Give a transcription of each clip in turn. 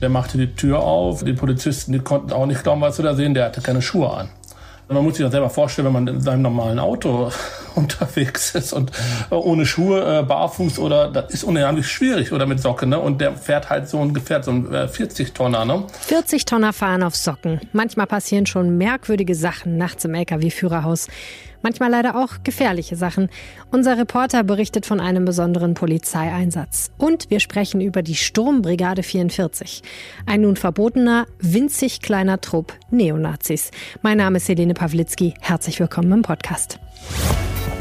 Der machte die Tür auf. Die Polizisten, die konnten auch nicht glauben, was sie da sehen. Der hatte keine Schuhe an. Man muss sich das selber vorstellen, wenn man in seinem normalen Auto unterwegs ist und ohne Schuhe, äh, barfuß oder das ist unheimlich schwierig oder mit Socken. Ne? Und der fährt halt so ein Gefährt, so ein 40 äh, Tonner. Ne? 40 Tonner fahren auf Socken. Manchmal passieren schon merkwürdige Sachen nachts im LKW-Führerhaus manchmal leider auch gefährliche Sachen. Unser Reporter berichtet von einem besonderen Polizeieinsatz. Und wir sprechen über die Sturmbrigade 44. Ein nun verbotener, winzig kleiner Trupp Neonazis. Mein Name ist Helene Pawlitzki. Herzlich willkommen im Podcast.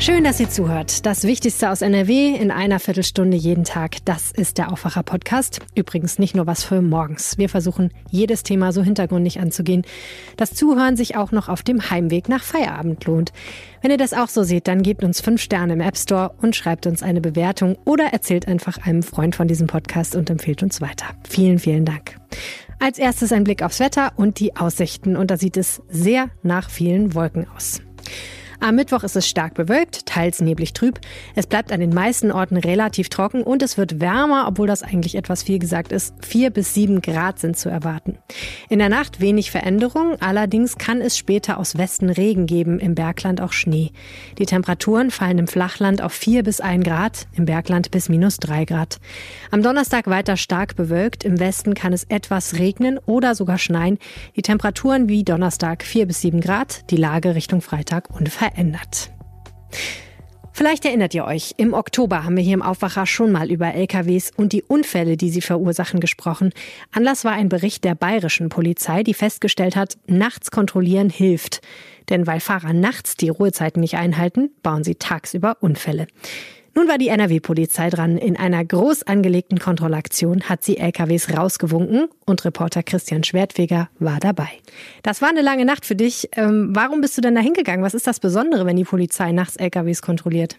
Schön, dass ihr zuhört. Das Wichtigste aus NRW in einer Viertelstunde jeden Tag. Das ist der Aufwacher-Podcast. Übrigens nicht nur was für morgens. Wir versuchen, jedes Thema so hintergründig anzugehen. Das Zuhören sich auch noch auf dem Heimweg nach Feierabend lohnt. Wenn ihr das auch so seht, dann gebt uns fünf Sterne im App Store und schreibt uns eine Bewertung oder erzählt einfach einem Freund von diesem Podcast und empfehlt uns weiter. Vielen, vielen Dank. Als erstes ein Blick aufs Wetter und die Aussichten. Und da sieht es sehr nach vielen Wolken aus. Am Mittwoch ist es stark bewölkt, teils neblig trüb. Es bleibt an den meisten Orten relativ trocken und es wird wärmer, obwohl das eigentlich etwas viel gesagt ist. Vier bis sieben Grad sind zu erwarten. In der Nacht wenig Veränderung, allerdings kann es später aus Westen Regen geben, im Bergland auch Schnee. Die Temperaturen fallen im Flachland auf vier bis ein Grad, im Bergland bis minus drei Grad. Am Donnerstag weiter stark bewölkt, im Westen kann es etwas regnen oder sogar schneien. Die Temperaturen wie Donnerstag vier bis sieben Grad, die Lage Richtung Freitag unverändert verändert. Vielleicht erinnert ihr euch, im Oktober haben wir hier im Aufwacher schon mal über LKWs und die Unfälle, die sie verursachen, gesprochen. Anlass war ein Bericht der bayerischen Polizei, die festgestellt hat, nachts kontrollieren hilft. Denn weil Fahrer nachts die Ruhezeiten nicht einhalten, bauen sie tagsüber Unfälle. Nun war die NRW-Polizei dran. In einer groß angelegten Kontrollaktion hat sie LKWs rausgewunken und Reporter Christian Schwertweger war dabei. Das war eine lange Nacht für dich. Ähm, warum bist du denn da hingegangen? Was ist das Besondere, wenn die Polizei nachts LKWs kontrolliert?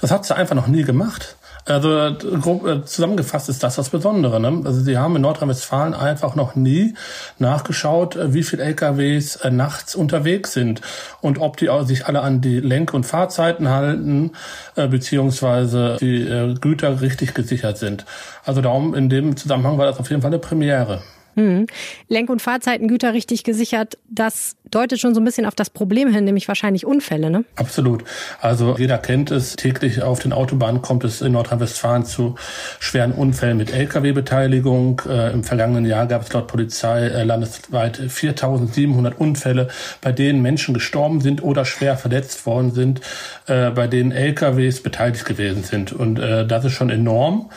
Das hat sie einfach noch nie gemacht. Also grob äh, zusammengefasst ist das das Besondere. Ne? Also sie haben in Nordrhein-Westfalen einfach noch nie nachgeschaut, äh, wie viele LKWs äh, nachts unterwegs sind und ob die sich alle an die Lenk- und Fahrzeiten halten, beziehungsweise die Güter richtig gesichert sind. Also darum in dem Zusammenhang war das auf jeden Fall eine Premiere. Hm. Lenk- und Fahrzeitengüter richtig gesichert, das deutet schon so ein bisschen auf das Problem hin, nämlich wahrscheinlich Unfälle, ne? Absolut. Also jeder kennt es, täglich auf den Autobahnen kommt es in Nordrhein-Westfalen zu schweren Unfällen mit Lkw-Beteiligung. Äh, Im vergangenen Jahr gab es laut Polizei äh, landesweit 4700 Unfälle, bei denen Menschen gestorben sind oder schwer verletzt worden sind, äh, bei denen Lkws beteiligt gewesen sind. Und äh, das ist schon enorm.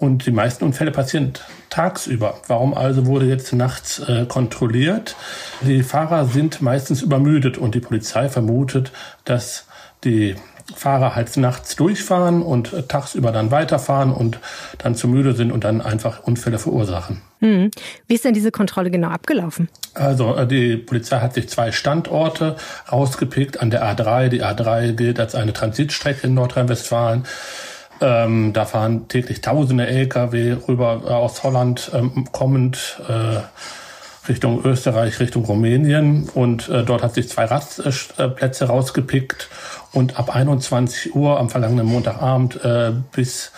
Und die meisten Unfälle passieren tagsüber. Warum also wurde jetzt nachts äh, kontrolliert? Die Fahrer sind meistens übermüdet und die Polizei vermutet, dass die Fahrer halt nachts durchfahren und äh, tagsüber dann weiterfahren und dann zu müde sind und dann einfach Unfälle verursachen. Hm. Wie ist denn diese Kontrolle genau abgelaufen? Also äh, die Polizei hat sich zwei Standorte rausgepickt an der A3. Die A3 gilt als eine Transitstrecke in Nordrhein-Westfalen. Ähm, da fahren täglich tausende Lkw rüber äh, aus Holland ähm, kommend äh, Richtung Österreich, Richtung Rumänien. Und äh, dort hat sich zwei Rastplätze rausgepickt. Und ab 21 Uhr am vergangenen Montagabend äh, bis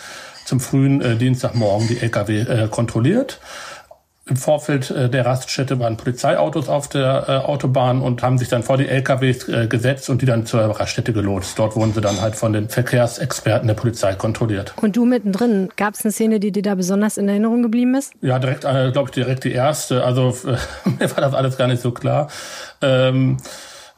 zum frühen äh, Dienstagmorgen die Lkw äh, kontrolliert. Im Vorfeld äh, der Raststätte waren Polizeiautos auf der äh, Autobahn und haben sich dann vor die LKWs äh, gesetzt und die dann zur Raststätte gelotst. Dort wurden sie dann halt von den Verkehrsexperten der Polizei kontrolliert. Und du mittendrin, gab es eine Szene, die dir da besonders in Erinnerung geblieben ist? Ja, direkt, glaube ich, direkt die erste. Also mir war das alles gar nicht so klar. Ähm,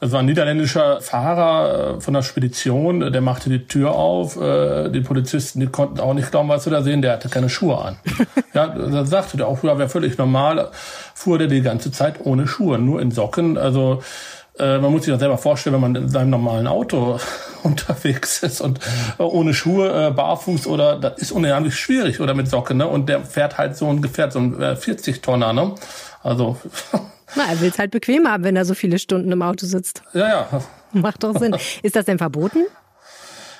das war ein niederländischer Fahrer äh, von der Spedition, der machte die Tür auf. Äh, die Polizisten, die konnten auch nicht glauben, was sie da sehen. Der hatte keine Schuhe an. ja, da sagte der auch, ja, wäre völlig normal. Fuhr der die ganze Zeit ohne Schuhe, nur in Socken. Also äh, man muss sich das selber vorstellen, wenn man in seinem normalen Auto unterwegs ist und ohne Schuhe, barfuß oder das ist unheimlich schwierig oder mit Socken. Ne? Und der fährt halt so ein Gefährt, so ein 40 Tonner. Ne? Also Na, er will es halt bequem haben, wenn er so viele Stunden im Auto sitzt. Ja, ja. Macht doch Sinn. Ist das denn verboten?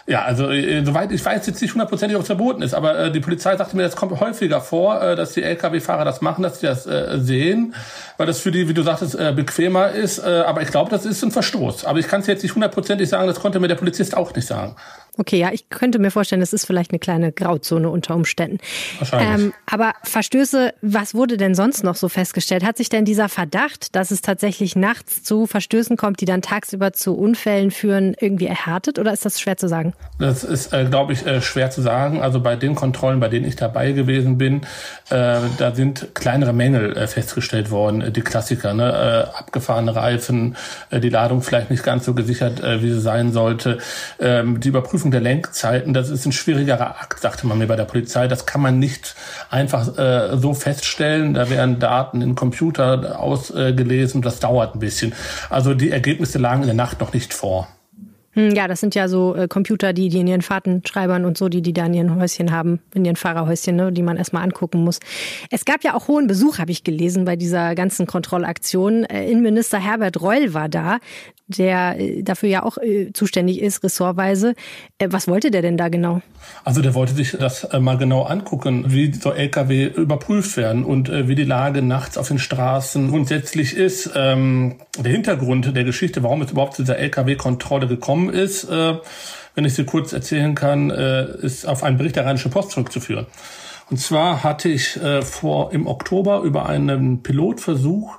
Ja, also äh, soweit ich weiß jetzt nicht hundertprozentig, ob es verboten ist, aber äh, die Polizei sagte mir, das kommt häufiger vor, äh, dass die Lkw-Fahrer das machen, dass sie das äh, sehen, weil das für die, wie du sagtest, äh, bequemer ist. Äh, aber ich glaube, das ist ein Verstoß. Aber ich kann es jetzt nicht hundertprozentig sagen, das konnte mir der Polizist auch nicht sagen. Okay, ja, ich könnte mir vorstellen, es ist vielleicht eine kleine Grauzone unter Umständen. Wahrscheinlich. Ähm, aber Verstöße, was wurde denn sonst noch so festgestellt? Hat sich denn dieser Verdacht, dass es tatsächlich nachts zu Verstößen kommt, die dann tagsüber zu Unfällen führen, irgendwie erhärtet oder ist das schwer zu sagen? Das ist, äh, glaube ich, äh, schwer zu sagen. Also bei den Kontrollen, bei denen ich dabei gewesen bin, äh, da sind kleinere Mängel äh, festgestellt worden. Die Klassiker, ne? Äh, abgefahrene Reifen, äh, die Ladung vielleicht nicht ganz so gesichert, wie sie sein sollte. Ähm, die Überprüfung Überprüfung der Lenkzeiten, das ist ein schwierigerer Akt, sagte man mir bei der Polizei. Das kann man nicht einfach äh, so feststellen. Da werden Daten in Computer ausgelesen. das dauert ein bisschen. Also die Ergebnisse lagen in der Nacht noch nicht vor. Hm, ja, das sind ja so äh, Computer, die, die in ihren Fahrtenschreibern und so, die die da in ihren Häuschen haben, in ihren Fahrerhäuschen, ne, die man erstmal angucken muss. Es gab ja auch hohen Besuch, habe ich gelesen, bei dieser ganzen Kontrollaktion. Äh, Innenminister Herbert Reul war da, der äh, dafür ja auch äh, zuständig ist, ressortweise. Äh, was wollte der denn da genau? Also der wollte sich das äh, mal genau angucken, wie so Lkw überprüft werden und äh, wie die Lage nachts auf den Straßen grundsätzlich ist. Ähm, der Hintergrund der Geschichte, warum es überhaupt zu dieser Lkw-Kontrolle gekommen ist, äh, wenn ich sie kurz erzählen kann, ist auf einen Bericht der Rheinischen Post zurückzuführen. Und zwar hatte ich vor im Oktober über einen Pilotversuch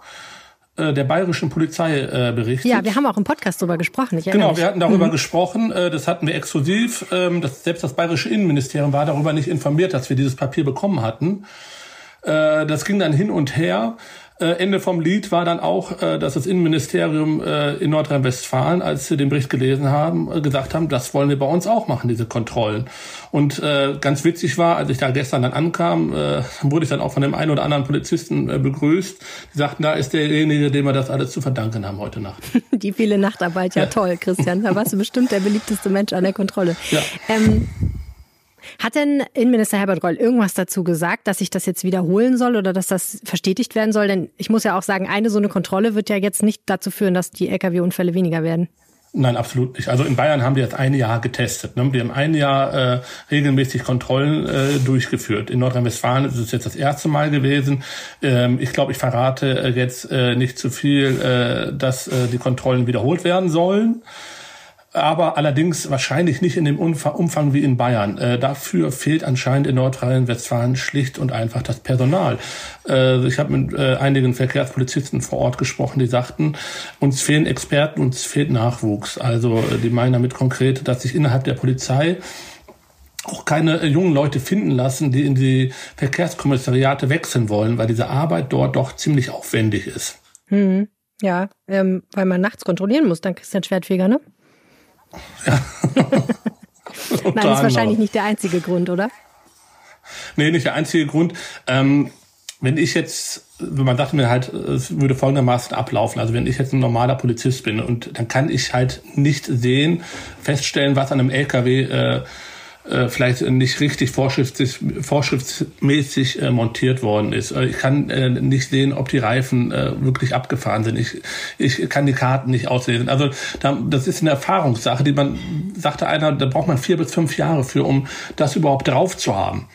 der bayerischen Polizei äh, berichtet. Ja, wir haben auch im Podcast darüber gesprochen. Genau, wir hatten darüber mhm. gesprochen. Äh, das hatten wir exklusiv. Ähm, das, selbst das bayerische Innenministerium war darüber nicht informiert, dass wir dieses Papier bekommen hatten. Äh, das ging dann hin und her. Äh, Ende vom Lied war dann auch, äh, dass das Innenministerium äh, in Nordrhein-Westfalen, als sie den Bericht gelesen haben, gesagt haben, das wollen wir bei uns auch machen, diese Kontrollen. Und ganz witzig war, als ich da gestern dann ankam, wurde ich dann auch von dem einen oder anderen Polizisten begrüßt. Die sagten, da ist derjenige, dem wir das alles zu verdanken haben heute Nacht. Die viele Nachtarbeit, ja, ja. toll, Christian. Da warst du bestimmt der beliebteste Mensch an der Kontrolle. Ja. Ähm, hat denn Innenminister Herbert Reul irgendwas dazu gesagt, dass ich das jetzt wiederholen soll oder dass das verstetigt werden soll? Denn ich muss ja auch sagen, eine so eine Kontrolle wird ja jetzt nicht dazu führen, dass die Lkw-Unfälle weniger werden. Nein, absolut nicht. Also in Bayern haben wir jetzt ein Jahr getestet. Ne? Wir haben ein Jahr äh, regelmäßig Kontrollen äh, durchgeführt. In Nordrhein-Westfalen ist es jetzt das erste Mal gewesen. Ähm, ich glaube, ich verrate äh, jetzt äh, nicht zu viel, äh, dass äh, die Kontrollen wiederholt werden sollen aber allerdings wahrscheinlich nicht in dem Umfang wie in Bayern. Äh, dafür fehlt anscheinend in Nordrhein-Westfalen schlicht und einfach das Personal. Äh, ich habe mit äh, einigen Verkehrspolizisten vor Ort gesprochen, die sagten, uns fehlen Experten, uns fehlt Nachwuchs. Also äh, die meinen damit konkret, dass sich innerhalb der Polizei auch keine äh, jungen Leute finden lassen, die in die Verkehrskommissariate wechseln wollen, weil diese Arbeit dort doch ziemlich aufwendig ist. Hm. Ja, ähm, weil man nachts kontrollieren muss, dann Christian Schwertfeger, ne? Ja. Nein, ist wahrscheinlich nicht der einzige Grund, oder? Nee, nicht der einzige Grund. Ähm, wenn ich jetzt, man dachte mir halt, es würde folgendermaßen ablaufen. Also wenn ich jetzt ein normaler Polizist bin und dann kann ich halt nicht sehen, feststellen, was an einem LKW äh, äh, vielleicht nicht richtig vorschriftsmäßig äh, montiert worden ist. Äh, ich kann äh, nicht sehen, ob die Reifen äh, wirklich abgefahren sind. Ich, ich kann die Karten nicht auslesen. Also da, das ist eine Erfahrungssache, die man, sagte einer, da braucht man vier bis fünf Jahre für, um das überhaupt drauf zu haben.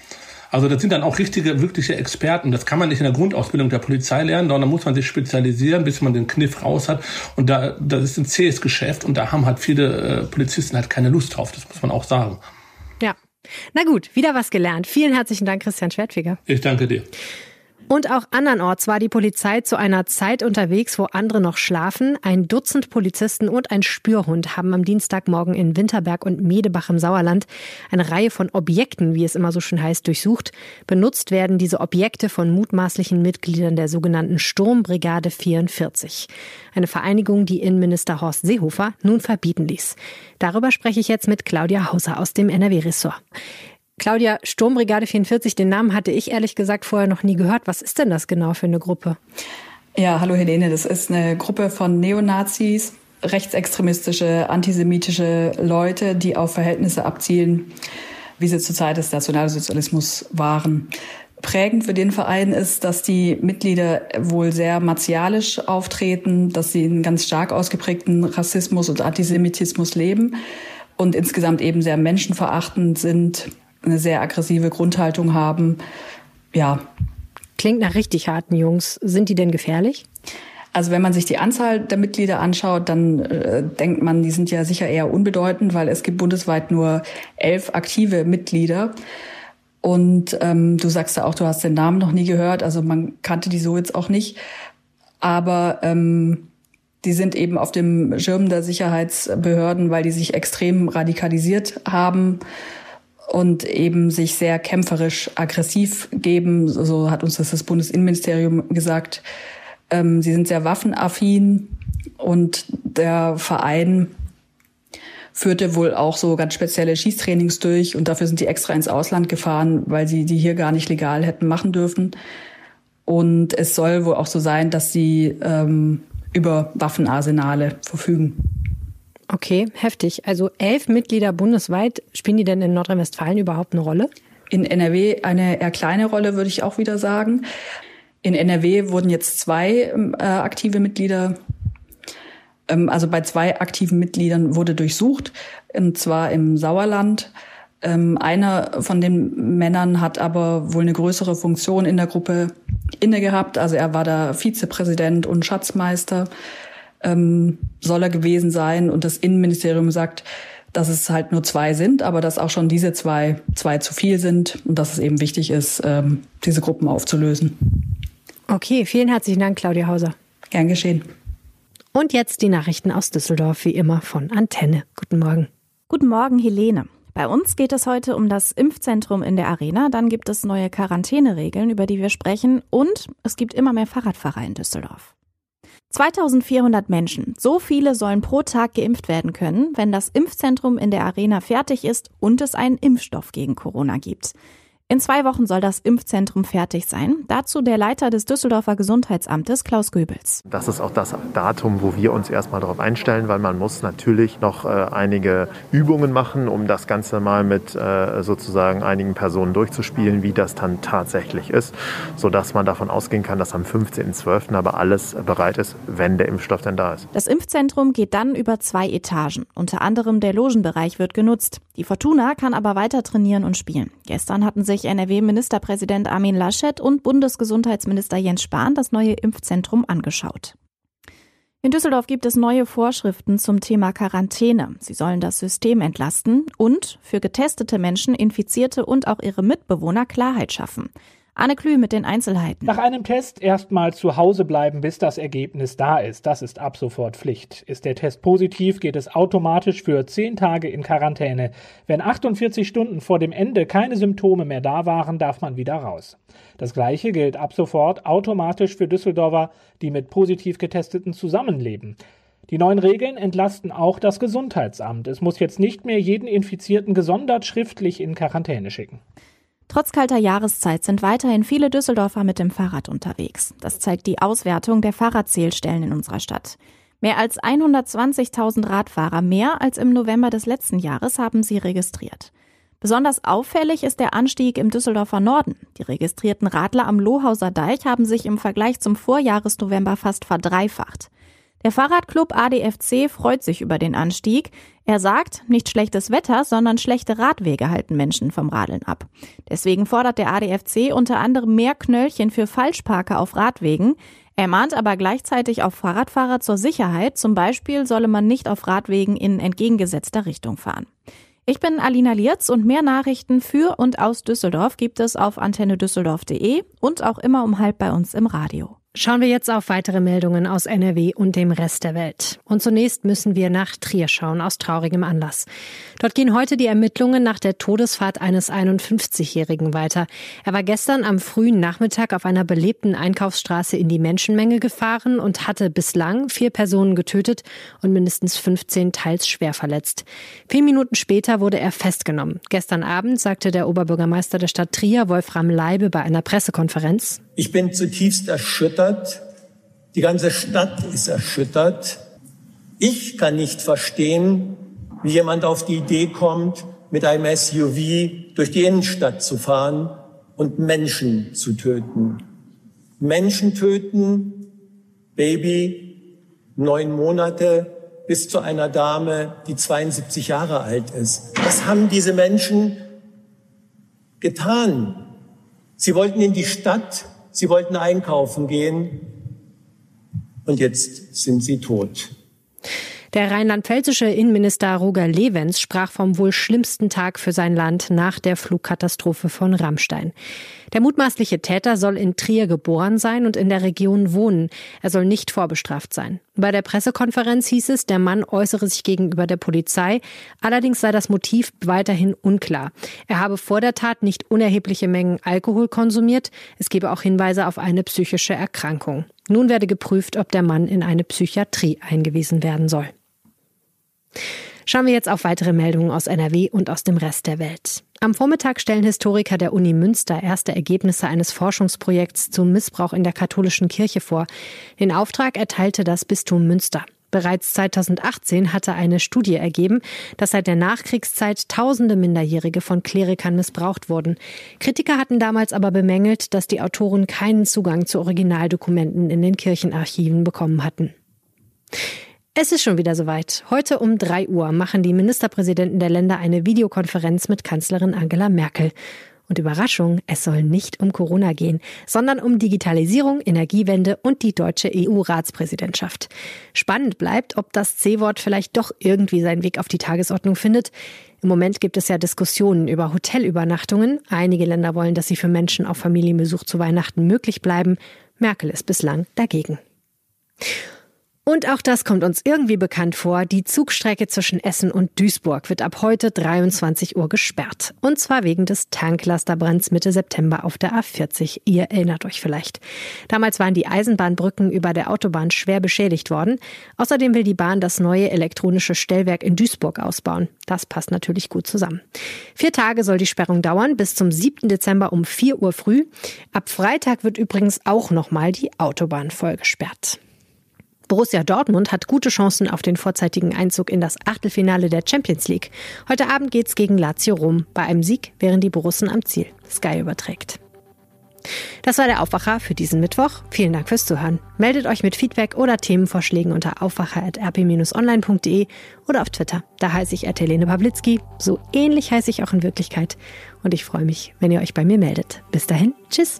Also das sind dann auch richtige, wirkliche Experten. Das kann man nicht in der Grundausbildung der Polizei lernen, sondern muss man sich spezialisieren, bis man den Kniff raus hat. Und da, das ist ein zähes Geschäft und da haben halt viele äh, Polizisten halt keine Lust drauf. Das muss man auch sagen. Ja. Na gut, wieder was gelernt. Vielen herzlichen Dank, Christian Schwertfeger. Ich danke dir. Und auch andernorts war die Polizei zu einer Zeit unterwegs, wo andere noch schlafen. Ein Dutzend Polizisten und ein Spürhund haben am Dienstagmorgen in Winterberg und Medebach im Sauerland eine Reihe von Objekten, wie es immer so schön heißt, durchsucht. Benutzt werden diese Objekte von mutmaßlichen Mitgliedern der sogenannten Sturmbrigade 44. Eine Vereinigung, die Innenminister Horst Seehofer nun verbieten ließ. Darüber spreche ich jetzt mit Claudia Hauser aus dem NRW-Ressort. Claudia, Sturmbrigade 44, den Namen hatte ich ehrlich gesagt vorher noch nie gehört. Was ist denn das genau für eine Gruppe? Ja, hallo Helene, das ist eine Gruppe von Neonazis, rechtsextremistische, antisemitische Leute, die auf Verhältnisse abzielen, wie sie zur Zeit des Nationalsozialismus waren. Prägend für den Verein ist, dass die Mitglieder wohl sehr martialisch auftreten, dass sie einen ganz stark ausgeprägten Rassismus und Antisemitismus leben und insgesamt eben sehr menschenverachtend sind, eine sehr aggressive Grundhaltung haben. Ja. Klingt nach richtig harten Jungs. Sind die denn gefährlich? Also wenn man sich die Anzahl der Mitglieder anschaut, dann äh, denkt man, die sind ja sicher eher unbedeutend, weil es gibt bundesweit nur elf aktive Mitglieder. Und ähm, du sagst ja auch, du hast den Namen noch nie gehört, also man kannte die so jetzt auch nicht. Aber ähm, die sind eben auf dem Schirm der Sicherheitsbehörden, weil die sich extrem radikalisiert haben und eben sich sehr kämpferisch aggressiv geben. So hat uns das das Bundesinnenministerium gesagt. Ähm, sie sind sehr waffenaffin und der Verein führte wohl auch so ganz spezielle Schießtrainings durch und dafür sind die extra ins Ausland gefahren, weil sie die hier gar nicht legal hätten machen dürfen. Und es soll wohl auch so sein, dass sie ähm, über Waffenarsenale verfügen. Okay, heftig. Also elf Mitglieder bundesweit. Spielen die denn in Nordrhein-Westfalen überhaupt eine Rolle? In NRW eine eher kleine Rolle, würde ich auch wieder sagen. In NRW wurden jetzt zwei äh, aktive Mitglieder, ähm, also bei zwei aktiven Mitgliedern wurde durchsucht, und zwar im Sauerland. Ähm, einer von den Männern hat aber wohl eine größere Funktion in der Gruppe inne gehabt. Also er war da Vizepräsident und Schatzmeister, ähm, soll er gewesen sein. Und das Innenministerium sagt, dass es halt nur zwei sind, aber dass auch schon diese zwei zwei zu viel sind und dass es eben wichtig ist, ähm, diese Gruppen aufzulösen. Okay, vielen herzlichen Dank, Claudia Hauser. Gern geschehen. Und jetzt die Nachrichten aus Düsseldorf, wie immer von Antenne. Guten Morgen. Guten Morgen, Helene. Bei uns geht es heute um das Impfzentrum in der Arena. Dann gibt es neue Quarantäneregeln, über die wir sprechen. Und es gibt immer mehr Fahrradfahrer in Düsseldorf. 2400 Menschen. So viele sollen pro Tag geimpft werden können, wenn das Impfzentrum in der Arena fertig ist und es einen Impfstoff gegen Corona gibt. In zwei Wochen soll das Impfzentrum fertig sein. Dazu der Leiter des Düsseldorfer Gesundheitsamtes, Klaus Göbels. Das ist auch das Datum, wo wir uns erstmal darauf einstellen, weil man muss natürlich noch äh, einige Übungen machen, um das Ganze mal mit äh, sozusagen einigen Personen durchzuspielen, wie das dann tatsächlich ist, sodass man davon ausgehen kann, dass am 15.12. aber alles bereit ist, wenn der Impfstoff denn da ist. Das Impfzentrum geht dann über zwei Etagen. Unter anderem der Logenbereich wird genutzt. Die Fortuna kann aber weiter trainieren und spielen. Gestern hatten sich sich NRW-Ministerpräsident Armin Laschet und Bundesgesundheitsminister Jens Spahn das neue Impfzentrum angeschaut. In Düsseldorf gibt es neue Vorschriften zum Thema Quarantäne. Sie sollen das System entlasten und für getestete Menschen, Infizierte und auch ihre Mitbewohner Klarheit schaffen. Anne Klü mit den Einzelheiten. Nach einem Test erstmal zu Hause bleiben, bis das Ergebnis da ist. Das ist ab sofort Pflicht. Ist der Test positiv, geht es automatisch für zehn Tage in Quarantäne. Wenn 48 Stunden vor dem Ende keine Symptome mehr da waren, darf man wieder raus. Das gleiche gilt ab sofort automatisch für Düsseldorfer, die mit positiv getesteten zusammenleben. Die neuen Regeln entlasten auch das Gesundheitsamt. Es muss jetzt nicht mehr jeden Infizierten gesondert schriftlich in Quarantäne schicken. Trotz kalter Jahreszeit sind weiterhin viele Düsseldorfer mit dem Fahrrad unterwegs. Das zeigt die Auswertung der Fahrradzählstellen in unserer Stadt. Mehr als 120.000 Radfahrer, mehr als im November des letzten Jahres, haben sie registriert. Besonders auffällig ist der Anstieg im Düsseldorfer Norden. Die registrierten Radler am Lohauser Deich haben sich im Vergleich zum Vorjahresnovember fast verdreifacht. Der Fahrradclub ADFC freut sich über den Anstieg. Er sagt, nicht schlechtes Wetter, sondern schlechte Radwege halten Menschen vom Radeln ab. Deswegen fordert der ADFC unter anderem mehr Knöllchen für Falschparker auf Radwegen. Er mahnt aber gleichzeitig auf Fahrradfahrer zur Sicherheit. Zum Beispiel solle man nicht auf Radwegen in entgegengesetzter Richtung fahren. Ich bin Alina Lierz und mehr Nachrichten für und aus Düsseldorf gibt es auf antennedüsseldorf.de und auch immer um halb bei uns im Radio. Schauen wir jetzt auf weitere Meldungen aus NRW und dem Rest der Welt. Und zunächst müssen wir nach Trier schauen, aus traurigem Anlass. Dort gehen heute die Ermittlungen nach der Todesfahrt eines 51-Jährigen weiter. Er war gestern am frühen Nachmittag auf einer belebten Einkaufsstraße in die Menschenmenge gefahren und hatte bislang vier Personen getötet und mindestens 15 teils schwer verletzt. Vier Minuten später wurde er festgenommen. Gestern Abend sagte der Oberbürgermeister der Stadt Trier, Wolfram Leibe, bei einer Pressekonferenz, ich bin zutiefst erschüttert. Die ganze Stadt ist erschüttert. Ich kann nicht verstehen, wie jemand auf die Idee kommt, mit einem SUV durch die Innenstadt zu fahren und Menschen zu töten. Menschen töten, Baby, neun Monate, bis zu einer Dame, die 72 Jahre alt ist. Was haben diese Menschen getan? Sie wollten in die Stadt, sie wollten einkaufen gehen und jetzt sind sie tot. Der rheinland-pfälzische Innenminister Roger Levens sprach vom wohl schlimmsten Tag für sein Land nach der Flugkatastrophe von Rammstein. Der mutmaßliche Täter soll in Trier geboren sein und in der Region wohnen. Er soll nicht vorbestraft sein. Bei der Pressekonferenz hieß es, der Mann äußere sich gegenüber der Polizei. Allerdings sei das Motiv weiterhin unklar. Er habe vor der Tat nicht unerhebliche Mengen Alkohol konsumiert. Es gebe auch Hinweise auf eine psychische Erkrankung. Nun werde geprüft, ob der Mann in eine Psychiatrie eingewiesen werden soll. Schauen wir jetzt auf weitere Meldungen aus NRW und aus dem Rest der Welt. Am Vormittag stellen Historiker der Uni Münster erste Ergebnisse eines Forschungsprojekts zum Missbrauch in der katholischen Kirche vor. Den Auftrag erteilte das Bistum Münster. Bereits 2018 hatte eine Studie ergeben, dass seit der Nachkriegszeit tausende Minderjährige von Klerikern missbraucht wurden. Kritiker hatten damals aber bemängelt, dass die Autoren keinen Zugang zu Originaldokumenten in den Kirchenarchiven bekommen hatten. Es ist schon wieder soweit. Heute um drei Uhr machen die Ministerpräsidenten der Länder eine Videokonferenz mit Kanzlerin Angela Merkel. Und Überraschung, es soll nicht um Corona gehen, sondern um Digitalisierung, Energiewende und die deutsche EU-Ratspräsidentschaft. Spannend bleibt, ob das C-Wort vielleicht doch irgendwie seinen Weg auf die Tagesordnung findet. Im Moment gibt es ja Diskussionen über Hotelübernachtungen. Einige Länder wollen, dass sie für Menschen auf Familienbesuch zu Weihnachten möglich bleiben. Merkel ist bislang dagegen. Und auch das kommt uns irgendwie bekannt vor. Die Zugstrecke zwischen Essen und Duisburg wird ab heute 23 Uhr gesperrt. Und zwar wegen des Tanklasterbrands Mitte September auf der A40. Ihr erinnert euch vielleicht. Damals waren die Eisenbahnbrücken über der Autobahn schwer beschädigt worden. Außerdem will die Bahn das neue elektronische Stellwerk in Duisburg ausbauen. Das passt natürlich gut zusammen. Vier Tage soll die Sperrung dauern, bis zum 7. Dezember um 4 Uhr früh. Ab Freitag wird übrigens auch nochmal die Autobahn voll gesperrt. Borussia Dortmund hat gute Chancen auf den vorzeitigen Einzug in das Achtelfinale der Champions League. Heute Abend geht's gegen Lazio Rom. Bei einem Sieg wären die Borussen am Ziel. Sky überträgt. Das war der Aufwacher für diesen Mittwoch. Vielen Dank fürs Zuhören. Meldet euch mit Feedback oder Themenvorschlägen unter aufwacher.rp-online.de oder auf Twitter. Da heiße ich Helene Pawlitzki. So ähnlich heiße ich auch in Wirklichkeit. Und ich freue mich, wenn ihr euch bei mir meldet. Bis dahin, tschüss.